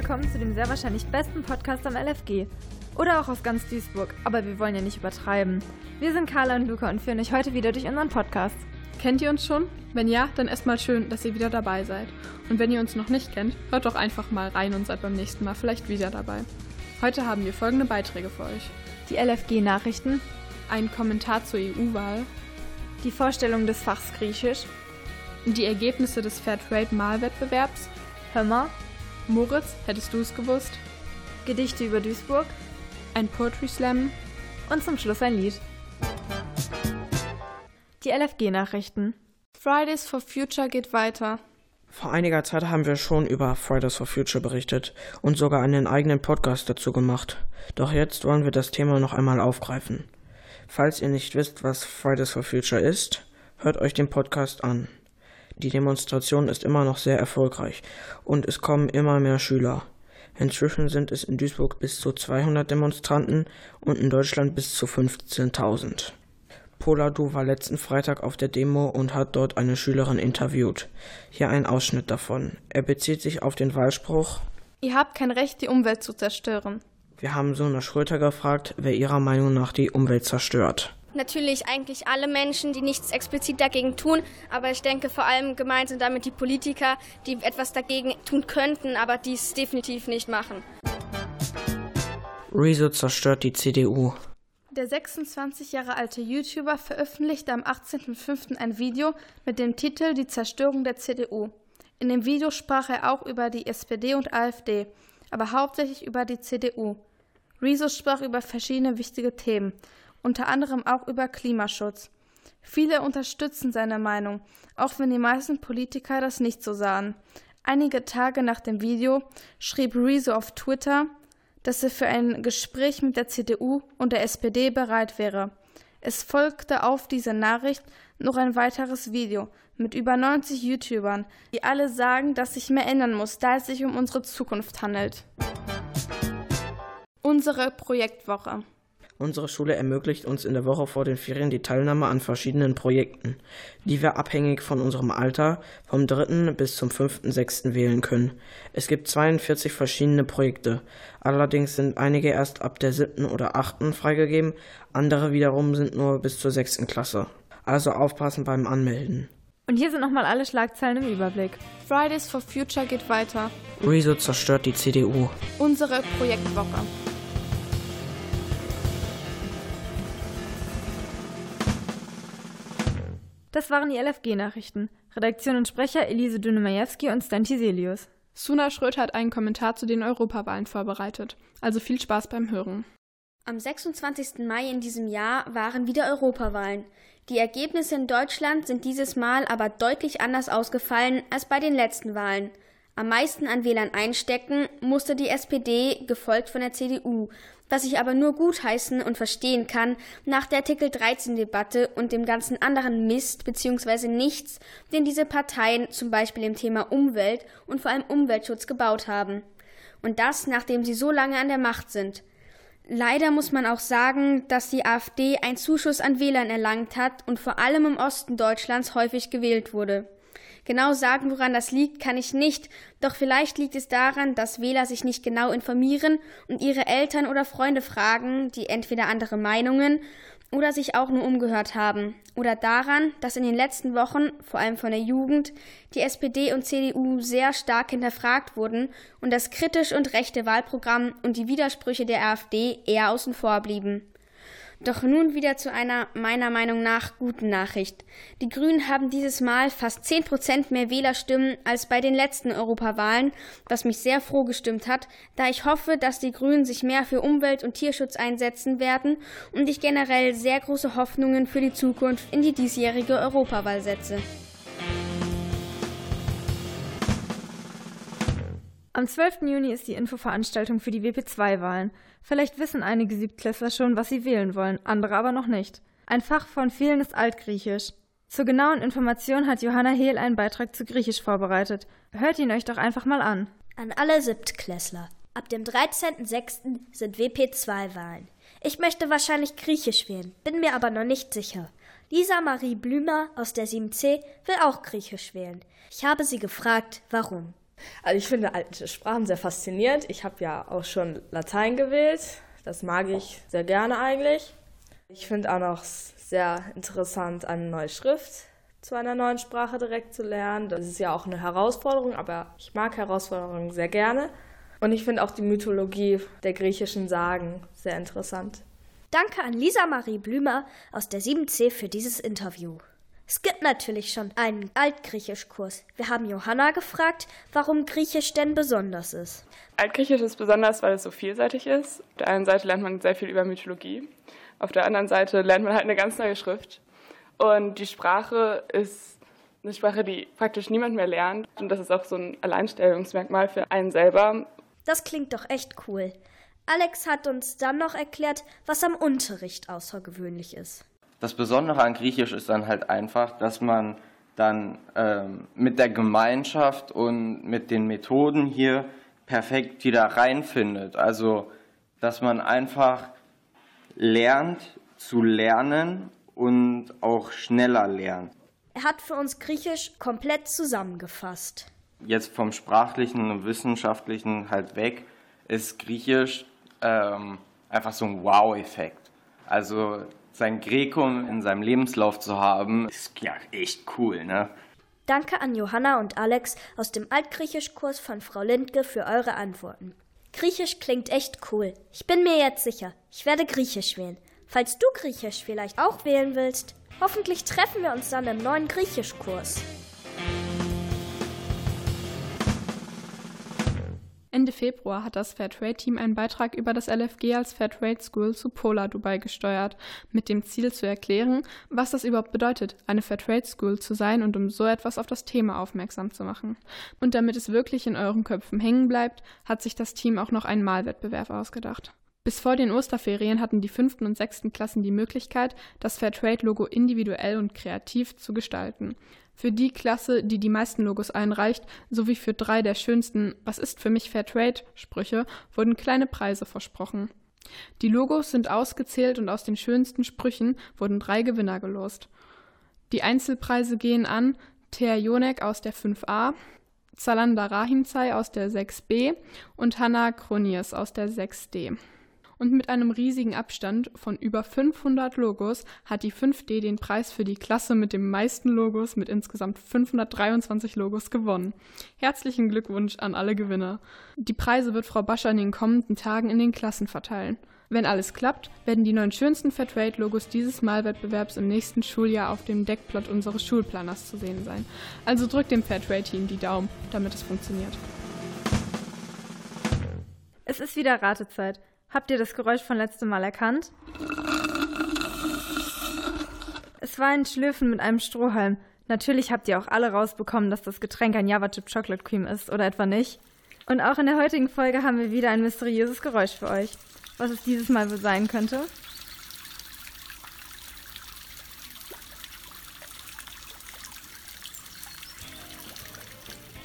willkommen zu dem sehr wahrscheinlich besten Podcast am LFG. Oder auch aus ganz Duisburg, aber wir wollen ja nicht übertreiben. Wir sind Carla und Luca und führen euch heute wieder durch unseren Podcast. Kennt ihr uns schon? Wenn ja, dann erstmal schön, dass ihr wieder dabei seid. Und wenn ihr uns noch nicht kennt, hört doch einfach mal rein und seid beim nächsten Mal vielleicht wieder dabei. Heute haben wir folgende Beiträge für euch. Die LFG-Nachrichten, Ein Kommentar zur EU-Wahl, die Vorstellung des Fachs Griechisch, die Ergebnisse des Fairtrade-Malwettbewerbs, Hör mal, Moritz, hättest du es gewusst? Gedichte über Duisburg Ein Poetry Slam, und zum Schluss ein Lied. Die LFG-Nachrichten. Fridays for Future geht weiter. Vor einiger Zeit haben wir schon über Fridays for Future berichtet und sogar einen eigenen Podcast dazu gemacht. Doch jetzt wollen wir das Thema noch einmal aufgreifen. Falls ihr nicht wisst, was Fridays for Future ist, hört euch den Podcast an. Die Demonstration ist immer noch sehr erfolgreich und es kommen immer mehr Schüler. Inzwischen sind es in Duisburg bis zu 200 Demonstranten und in Deutschland bis zu 15.000. Poladu war letzten Freitag auf der Demo und hat dort eine Schülerin interviewt. Hier ein Ausschnitt davon. Er bezieht sich auf den Wahlspruch. Ihr habt kein Recht, die Umwelt zu zerstören. Wir haben Sona Schröter gefragt, wer ihrer Meinung nach die Umwelt zerstört. Natürlich eigentlich alle Menschen, die nichts explizit dagegen tun, aber ich denke vor allem gemeint sind damit die Politiker, die etwas dagegen tun könnten, aber dies definitiv nicht machen. Rezo zerstört die CDU. Der 26 Jahre alte YouTuber veröffentlichte am 18.05. ein Video mit dem Titel Die Zerstörung der CDU. In dem Video sprach er auch über die SPD und AfD, aber hauptsächlich über die CDU. Rezo sprach über verschiedene wichtige Themen, unter anderem auch über Klimaschutz. Viele unterstützen seine Meinung, auch wenn die meisten Politiker das nicht so sahen. Einige Tage nach dem Video schrieb Rezo auf Twitter, dass er für ein Gespräch mit der CDU und der SPD bereit wäre. Es folgte auf diese Nachricht noch ein weiteres Video mit über 90 YouTubern, die alle sagen, dass sich mehr ändern muss, da es sich um unsere Zukunft handelt. Unsere Projektwoche. Unsere Schule ermöglicht uns in der Woche vor den Ferien die Teilnahme an verschiedenen Projekten, die wir abhängig von unserem Alter vom 3. bis zum 5.6. wählen können. Es gibt 42 verschiedene Projekte, allerdings sind einige erst ab der 7. oder 8. freigegeben, andere wiederum sind nur bis zur 6. Klasse. Also aufpassen beim Anmelden. Und hier sind nochmal alle Schlagzeilen im Überblick. Fridays for Future geht weiter. Rezo zerstört die CDU. Unsere Projektwoche. Das waren die LFG-Nachrichten. Redaktion und Sprecher Elise Dünemajewski und Stan Tiselius. Suna Schröter hat einen Kommentar zu den Europawahlen vorbereitet. Also viel Spaß beim Hören. Am 26. Mai in diesem Jahr waren wieder Europawahlen. Die Ergebnisse in Deutschland sind dieses Mal aber deutlich anders ausgefallen als bei den letzten Wahlen. Am meisten an Wählern einstecken musste die SPD, gefolgt von der CDU, was ich aber nur gutheißen und verstehen kann nach der Artikel 13 Debatte und dem ganzen anderen Mist bzw. nichts, den diese Parteien zum Beispiel im Thema Umwelt und vor allem Umweltschutz gebaut haben. Und das, nachdem sie so lange an der Macht sind. Leider muss man auch sagen, dass die AfD einen Zuschuss an Wählern erlangt hat und vor allem im Osten Deutschlands häufig gewählt wurde. Genau sagen, woran das liegt, kann ich nicht, doch vielleicht liegt es daran, dass Wähler sich nicht genau informieren und ihre Eltern oder Freunde fragen, die entweder andere Meinungen oder sich auch nur umgehört haben, oder daran, dass in den letzten Wochen, vor allem von der Jugend, die SPD und CDU sehr stark hinterfragt wurden und das kritisch und rechte Wahlprogramm und die Widersprüche der AfD eher außen vor blieben. Doch nun wieder zu einer meiner Meinung nach guten Nachricht. Die Grünen haben dieses Mal fast 10 Prozent mehr Wählerstimmen als bei den letzten Europawahlen, was mich sehr froh gestimmt hat, da ich hoffe, dass die Grünen sich mehr für Umwelt und Tierschutz einsetzen werden und ich generell sehr große Hoffnungen für die Zukunft in die diesjährige Europawahl setze. Am 12. Juni ist die Infoveranstaltung für die WP2-Wahlen. Vielleicht wissen einige Siebtklässler schon, was sie wählen wollen, andere aber noch nicht. Ein Fach von vielen ist Altgriechisch. Zur genauen Information hat Johanna Hehl einen Beitrag zu Griechisch vorbereitet. Hört ihn euch doch einfach mal an. An alle Siebtklässler. Ab dem 13.06. sind WP2-Wahlen. Ich möchte wahrscheinlich Griechisch wählen, bin mir aber noch nicht sicher. Lisa Marie Blümer aus der 7c will auch Griechisch wählen. Ich habe sie gefragt, warum. Also ich finde alte Sprachen sehr faszinierend. Ich habe ja auch schon Latein gewählt. Das mag ich sehr gerne eigentlich. Ich finde auch noch sehr interessant, eine neue Schrift zu einer neuen Sprache direkt zu lernen. Das ist ja auch eine Herausforderung, aber ich mag Herausforderungen sehr gerne. Und ich finde auch die Mythologie der griechischen Sagen sehr interessant. Danke an Lisa Marie Blümer aus der 7c für dieses Interview. Es gibt natürlich schon einen Altgriechischkurs. Wir haben Johanna gefragt, warum Griechisch denn besonders ist. Altgriechisch ist besonders, weil es so vielseitig ist. Auf der einen Seite lernt man sehr viel über Mythologie, auf der anderen Seite lernt man halt eine ganz neue Schrift. Und die Sprache ist eine Sprache, die praktisch niemand mehr lernt. Und das ist auch so ein Alleinstellungsmerkmal für einen selber. Das klingt doch echt cool. Alex hat uns dann noch erklärt, was am Unterricht außergewöhnlich ist. Das Besondere an Griechisch ist dann halt einfach, dass man dann ähm, mit der Gemeinschaft und mit den Methoden hier perfekt wieder reinfindet. Also, dass man einfach lernt zu lernen und auch schneller lernt. Er hat für uns Griechisch komplett zusammengefasst. Jetzt vom sprachlichen und wissenschaftlichen halt weg ist Griechisch ähm, einfach so ein Wow-Effekt. Also sein Grekum in seinem Lebenslauf zu haben, ist ja echt cool, ne? Danke an Johanna und Alex aus dem Altgriechischkurs von Frau Lindke für eure Antworten. Griechisch klingt echt cool. Ich bin mir jetzt sicher, ich werde Griechisch wählen. Falls du Griechisch vielleicht auch wählen willst, hoffentlich treffen wir uns dann im neuen Griechischkurs. Ende Februar hat das Fairtrade-Team einen Beitrag über das LFG als Fairtrade School zu Polar Dubai gesteuert, mit dem Ziel zu erklären, was das überhaupt bedeutet, eine Fairtrade School zu sein und um so etwas auf das Thema aufmerksam zu machen. Und damit es wirklich in euren Köpfen hängen bleibt, hat sich das Team auch noch einen Malwettbewerb ausgedacht. Bis vor den Osterferien hatten die fünften und sechsten Klassen die Möglichkeit, das Fairtrade-Logo individuell und kreativ zu gestalten. Für die Klasse, die die meisten Logos einreicht, sowie für drei der schönsten Was ist für mich Fairtrade Sprüche, wurden kleine Preise versprochen. Die Logos sind ausgezählt und aus den schönsten Sprüchen wurden drei Gewinner gelost. Die Einzelpreise gehen an Thea Jonek aus der 5a, Zalanda Rahinzai aus der 6b und Hanna Kroniers aus der 6d und mit einem riesigen Abstand von über 500 Logos hat die 5D den Preis für die Klasse mit den meisten Logos mit insgesamt 523 Logos gewonnen. Herzlichen Glückwunsch an alle Gewinner. Die Preise wird Frau Bascher in den kommenden Tagen in den Klassen verteilen. Wenn alles klappt, werden die neun schönsten Fairtrade-Logos dieses Malwettbewerbs im nächsten Schuljahr auf dem Deckblatt unseres Schulplaners zu sehen sein. Also drückt dem Fairtrade-Team die Daumen, damit es funktioniert. Es ist wieder Ratezeit. Habt ihr das Geräusch von letztem Mal erkannt? Es war ein Schlürfen mit einem Strohhalm. Natürlich habt ihr auch alle rausbekommen, dass das Getränk ein Java Chip Chocolate Cream ist, oder etwa nicht? Und auch in der heutigen Folge haben wir wieder ein mysteriöses Geräusch für euch. Was es dieses Mal wohl sein könnte?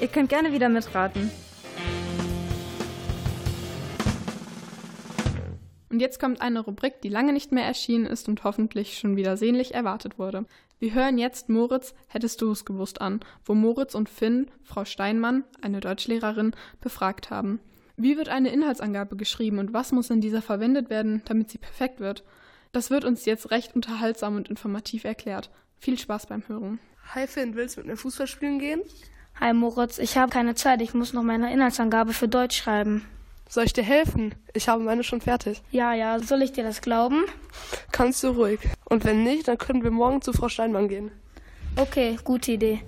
Ihr könnt gerne wieder mitraten. Und jetzt kommt eine Rubrik, die lange nicht mehr erschienen ist und hoffentlich schon wieder sehnlich erwartet wurde. Wir hören jetzt Moritz, hättest du es gewusst an, wo Moritz und Finn Frau Steinmann, eine Deutschlehrerin, befragt haben. Wie wird eine Inhaltsangabe geschrieben und was muss in dieser verwendet werden, damit sie perfekt wird? Das wird uns jetzt recht unterhaltsam und informativ erklärt. Viel Spaß beim Hören. Hi Finn, willst du mit mir Fußball spielen gehen? Hi Moritz, ich habe keine Zeit, ich muss noch meine Inhaltsangabe für Deutsch schreiben. Soll ich dir helfen? Ich habe meine schon fertig. Ja, ja, soll ich dir das glauben? Kannst du ruhig. Und wenn nicht, dann können wir morgen zu Frau Steinmann gehen. Okay, gute Idee.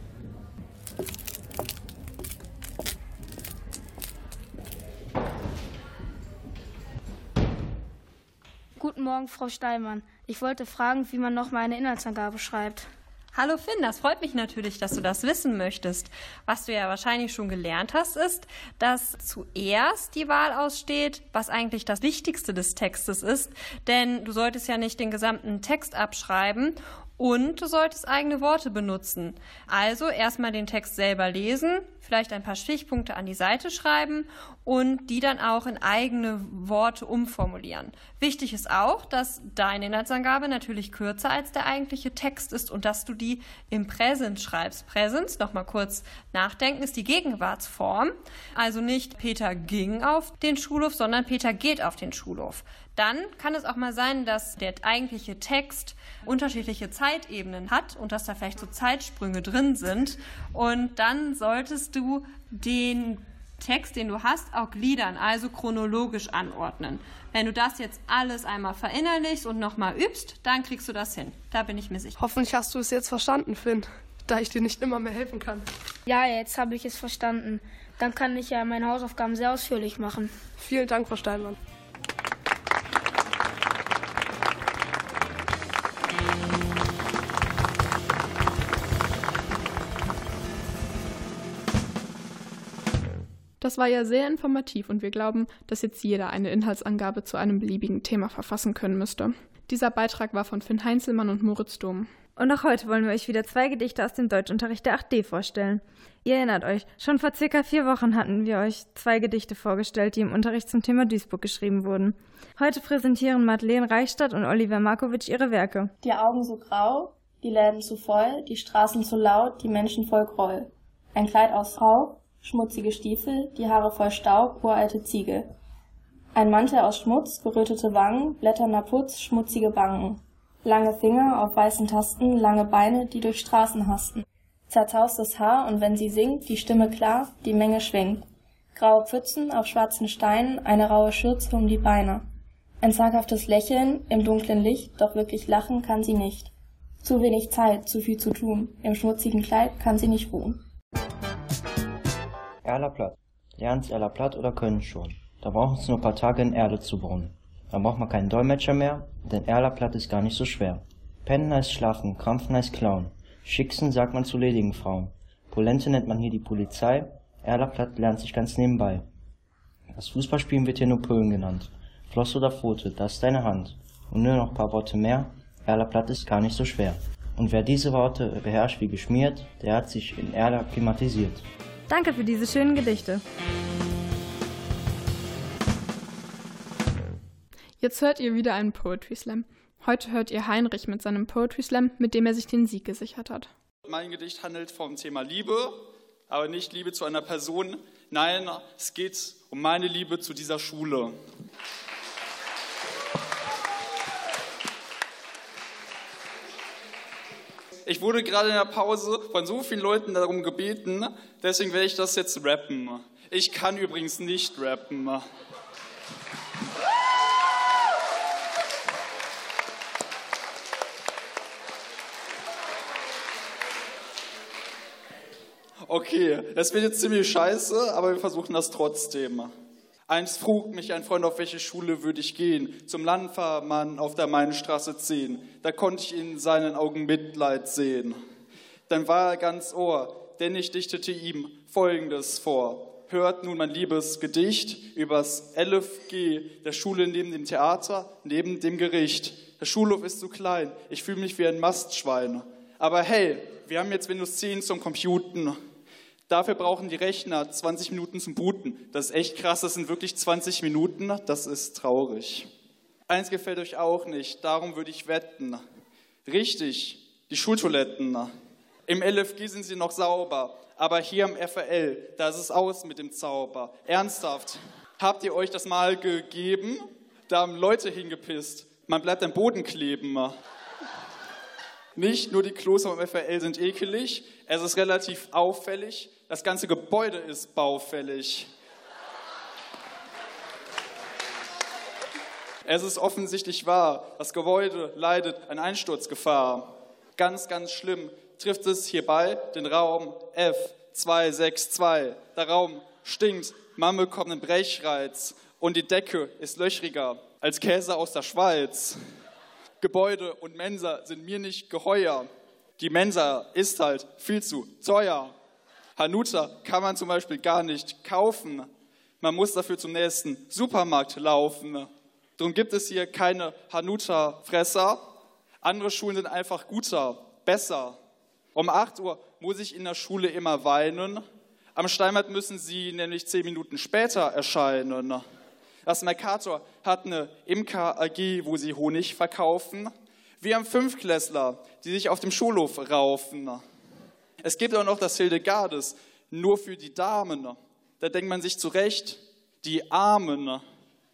Guten Morgen, Frau Steinmann. Ich wollte fragen, wie man noch meine Inhaltsangabe schreibt. Hallo Finn, das freut mich natürlich, dass du das wissen möchtest. Was du ja wahrscheinlich schon gelernt hast, ist, dass zuerst die Wahl aussteht, was eigentlich das Wichtigste des Textes ist. Denn du solltest ja nicht den gesamten Text abschreiben und du solltest eigene Worte benutzen. Also erstmal den Text selber lesen, vielleicht ein paar Stichpunkte an die Seite schreiben und die dann auch in eigene Worte umformulieren. Wichtig ist auch, dass deine Inhaltsangabe natürlich kürzer als der eigentliche Text ist und dass du die im Präsens schreibst. Präsens, nochmal kurz nachdenken, ist die Gegenwartsform. Also nicht Peter ging auf den Schulhof, sondern Peter geht auf den Schulhof. Dann kann es auch mal sein, dass der eigentliche Text unterschiedliche Zeitebenen hat und dass da vielleicht so Zeitsprünge drin sind. Und dann solltest du den Text, den du hast, auch gliedern, also chronologisch anordnen. Wenn du das jetzt alles einmal verinnerlichst und nochmal übst, dann kriegst du das hin. Da bin ich mir sicher. Hoffentlich hast du es jetzt verstanden, Finn, da ich dir nicht immer mehr helfen kann. Ja, jetzt habe ich es verstanden. Dann kann ich ja meine Hausaufgaben sehr ausführlich machen. Vielen Dank, Frau Steinmann. Das war ja sehr informativ und wir glauben, dass jetzt jeder eine Inhaltsangabe zu einem beliebigen Thema verfassen können müsste. Dieser Beitrag war von Finn Heinzelmann und Moritz Dom. Und auch heute wollen wir euch wieder zwei Gedichte aus dem Deutschunterricht der 8D vorstellen. Ihr erinnert euch, schon vor circa vier Wochen hatten wir euch zwei Gedichte vorgestellt, die im Unterricht zum Thema Duisburg geschrieben wurden. Heute präsentieren Madeleine Reichstadt und Oliver Markovic ihre Werke. Die Augen so grau, die Läden zu voll, die Straßen zu laut, die Menschen voll Groll. Ein Kleid aus Rauch, schmutzige Stiefel, die Haare voll Staub, uralte Ziegel. Ein Mantel aus Schmutz, gerötete Wangen, blätternder Putz, schmutzige Wangen. Lange Finger auf weißen Tasten, lange Beine, die durch Straßen hasten. Zerzaustes Haar und wenn sie singt, die Stimme klar, die Menge schwingt. Graue Pfützen auf schwarzen Steinen, eine raue Schürze um die Beine. Ein zaghaftes Lächeln im dunklen Licht, doch wirklich lachen kann sie nicht. Zu wenig Zeit, zu viel zu tun, im schmutzigen Kleid kann sie nicht ruhen. Erla Platt. Lernt's Erla Platt oder können schon. Da brauchen es nur paar Tage in Erde zu brunnen. Dann braucht man keinen Dolmetscher mehr, denn Erla Platt ist gar nicht so schwer. Pennen heißt schlafen, krampfen heißt klauen. Schicksen sagt man zu ledigen Frauen. Polente nennt man hier die Polizei, Erla Platt lernt sich ganz nebenbei. Das Fußballspielen wird hier nur Pölen genannt. Floss oder Pfote, das ist deine Hand. Und nur noch ein paar Worte mehr, Erla Platt ist gar nicht so schwer. Und wer diese Worte beherrscht wie geschmiert, der hat sich in Erla klimatisiert. Danke für diese schönen Gedichte. Jetzt hört ihr wieder einen Poetry Slam. Heute hört ihr Heinrich mit seinem Poetry Slam, mit dem er sich den Sieg gesichert hat. Mein Gedicht handelt vom Thema Liebe, aber nicht Liebe zu einer Person. Nein, es geht um meine Liebe zu dieser Schule. Ich wurde gerade in der Pause von so vielen Leuten darum gebeten, deswegen werde ich das jetzt rappen. Ich kann übrigens nicht rappen. Okay, das wird jetzt ziemlich scheiße, aber wir versuchen das trotzdem. Einst frug mich ein Freund, auf welche Schule würde ich gehen. Zum Landfahrmann auf der Mainstraße 10. Da konnte ich in seinen Augen Mitleid sehen. Dann war er ganz Ohr, denn ich dichtete ihm Folgendes vor. Hört nun mein liebes Gedicht übers LFG der Schule neben dem Theater, neben dem Gericht. Der Schulhof ist zu klein, ich fühle mich wie ein Mastschwein. Aber hey, wir haben jetzt Windows 10 zum Computen. Dafür brauchen die Rechner 20 Minuten zum Booten. Das ist echt krass, das sind wirklich 20 Minuten. Das ist traurig. Eins gefällt euch auch nicht, darum würde ich wetten. Richtig, die Schultoiletten. Im LFG sind sie noch sauber, aber hier am FRL, da ist es aus mit dem Zauber. Ernsthaft, habt ihr euch das mal gegeben? Da haben Leute hingepisst. Man bleibt am Boden kleben. Nicht nur die Klos am FRL sind ekelig, es ist relativ auffällig. Das ganze Gebäude ist baufällig. Es ist offensichtlich wahr, das Gebäude leidet an Einsturzgefahr. Ganz, ganz schlimm trifft es hierbei den Raum F262. Der Raum stinkt, man bekommt einen Brechreiz und die Decke ist löchriger als Käse aus der Schweiz. Gebäude und Mensa sind mir nicht geheuer. Die Mensa ist halt viel zu teuer. Hanuta kann man zum Beispiel gar nicht kaufen. Man muss dafür zum nächsten Supermarkt laufen. Darum gibt es hier keine Hanuta-Fresser. Andere Schulen sind einfach guter, besser. Um 8 Uhr muss ich in der Schule immer weinen. Am Steinbad müssen sie nämlich zehn Minuten später erscheinen. Das Mercator hat eine Imker AG, wo sie Honig verkaufen. Wir haben Fünfklässler, die sich auf dem Schulhof raufen. Es gibt auch noch das Hildegardes, nur für die Damen. Da denkt man sich zurecht, die Armen.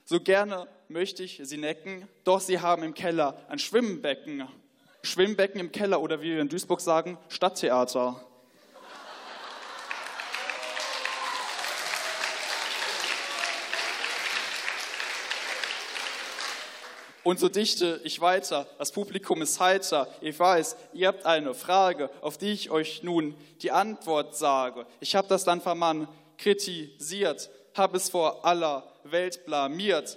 So gerne möchte ich sie necken, doch sie haben im Keller ein Schwimmbecken. Schwimmbecken im Keller oder wie wir in Duisburg sagen, Stadttheater. Und so dichte ich weiter. Das Publikum ist heiter. Ich weiß, ihr habt eine Frage, auf die ich euch nun die Antwort sage. Ich habe das Landvermann kritisiert, habe es vor aller Welt blamiert.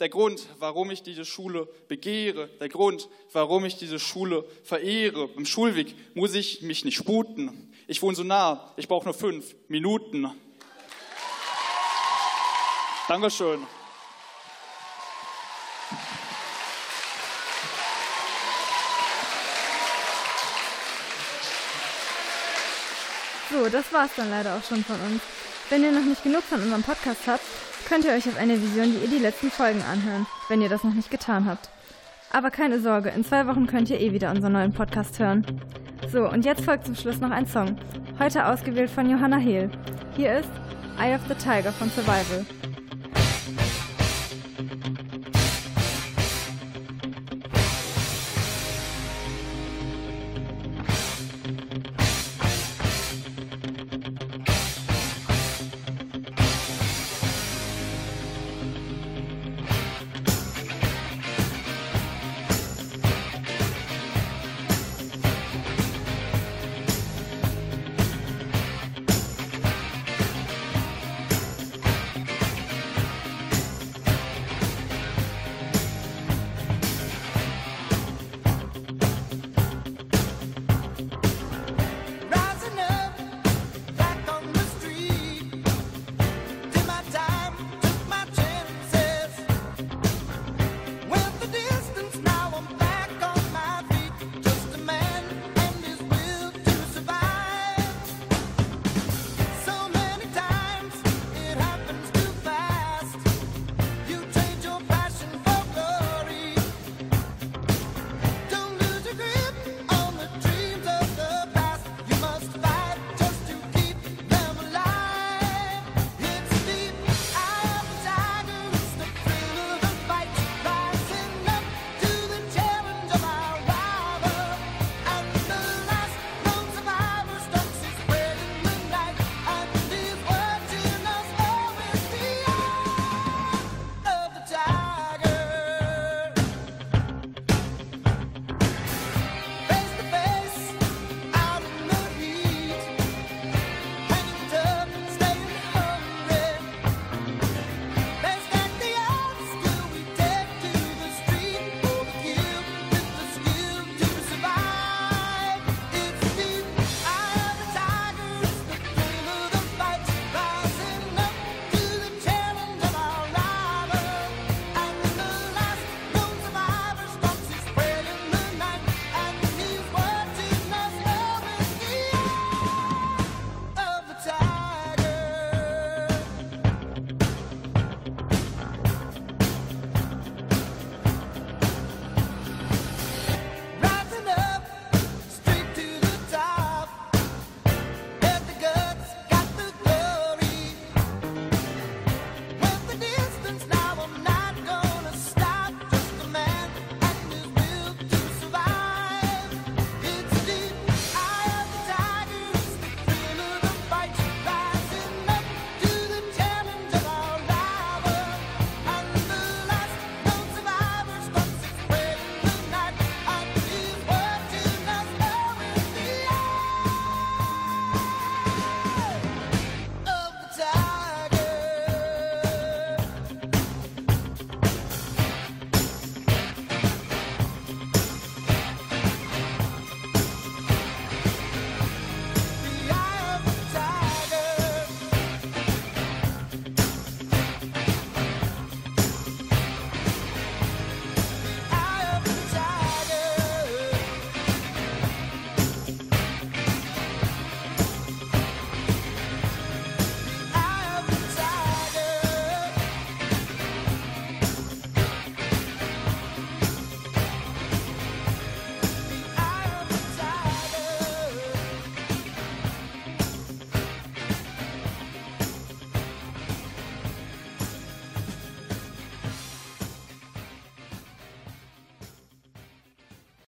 Der Grund, warum ich diese Schule begehre, der Grund, warum ich diese Schule verehre. Im Schulweg muss ich mich nicht sputen. Ich wohne so nah, ich brauche nur fünf Minuten. Dankeschön. So, das war's dann leider auch schon von uns. Wenn ihr noch nicht genug von unserem Podcast habt, könnt ihr euch auf eine Vision die ihr die letzten Folgen anhören, wenn ihr das noch nicht getan habt. Aber keine Sorge, in zwei Wochen könnt ihr eh wieder unseren neuen Podcast hören. So, und jetzt folgt zum Schluss noch ein Song. Heute ausgewählt von Johanna Hehl. Hier ist Eye of the Tiger von Survival.